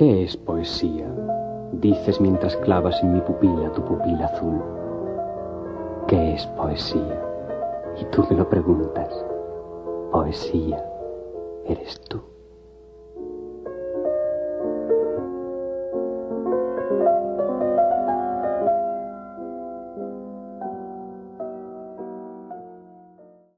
¿Qué es poesía? Dices mientras clavas en mi pupila tu pupila azul. ¿Qué es poesía? Y tú me lo preguntas. Poesía eres tú.